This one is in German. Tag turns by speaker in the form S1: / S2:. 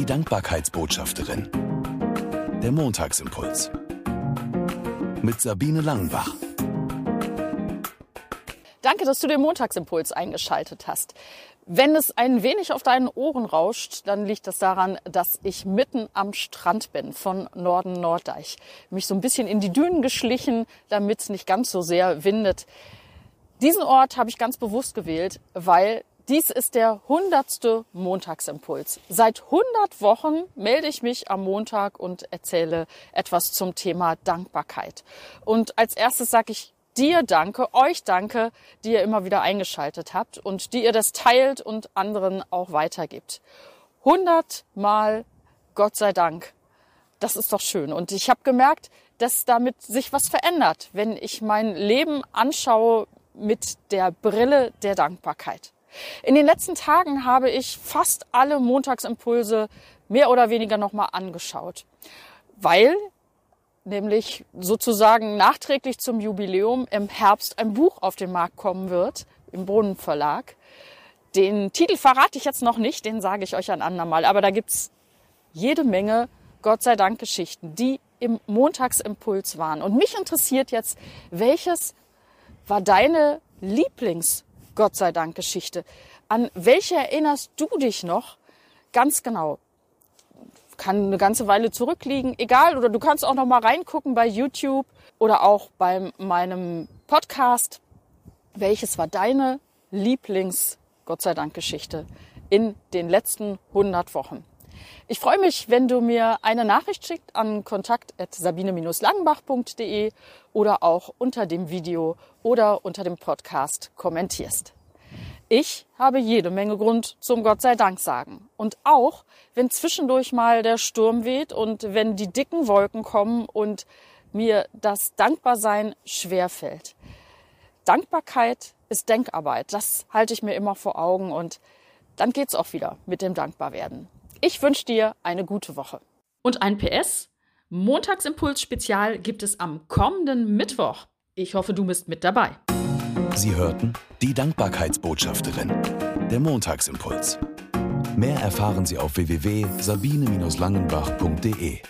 S1: Die Dankbarkeitsbotschafterin. Der Montagsimpuls. Mit Sabine Langenbach.
S2: Danke, dass du den Montagsimpuls eingeschaltet hast. Wenn es ein wenig auf deinen Ohren rauscht, dann liegt das daran, dass ich mitten am Strand bin von Norden Norddeich. Mich so ein bisschen in die Dünen geschlichen, damit es nicht ganz so sehr windet. Diesen Ort habe ich ganz bewusst gewählt, weil dies ist der hundertste Montagsimpuls. Seit 100 Wochen melde ich mich am Montag und erzähle etwas zum Thema Dankbarkeit. Und als erstes sage ich dir danke, euch danke, die ihr immer wieder eingeschaltet habt und die ihr das teilt und anderen auch weitergibt. 100 Mal Gott sei Dank. Das ist doch schön. Und ich habe gemerkt, dass damit sich was verändert, wenn ich mein Leben anschaue mit der Brille der Dankbarkeit. In den letzten Tagen habe ich fast alle Montagsimpulse mehr oder weniger nochmal angeschaut, weil nämlich sozusagen nachträglich zum Jubiläum im Herbst ein Buch auf den Markt kommen wird, im Brunnenverlag. Den Titel verrate ich jetzt noch nicht, den sage ich euch ein andermal, aber da gibt's jede Menge, Gott sei Dank, Geschichten, die im Montagsimpuls waren. Und mich interessiert jetzt, welches war deine Lieblings- Gott sei Dank Geschichte. An welche erinnerst du dich noch ganz genau? Kann eine ganze Weile zurückliegen, egal. Oder du kannst auch noch mal reingucken bei YouTube oder auch bei meinem Podcast. Welches war deine Lieblings Gott sei Dank Geschichte in den letzten 100 Wochen? Ich freue mich, wenn du mir eine Nachricht schickst an kontakt.sabine-langenbach.de oder auch unter dem Video oder unter dem Podcast kommentierst. Ich habe jede Menge Grund zum Gott sei Dank sagen. Und auch, wenn zwischendurch mal der Sturm weht und wenn die dicken Wolken kommen und mir das Dankbarsein schwerfällt. Dankbarkeit ist Denkarbeit. Das halte ich mir immer vor Augen und dann geht's auch wieder mit dem Dankbarwerden. Ich wünsche dir eine gute Woche.
S3: Und ein PS. Montagsimpuls Spezial gibt es am kommenden Mittwoch. Ich hoffe, du bist mit dabei.
S1: Sie hörten die Dankbarkeitsbotschafterin. Der Montagsimpuls. Mehr erfahren Sie auf www.sabine-langenbach.de.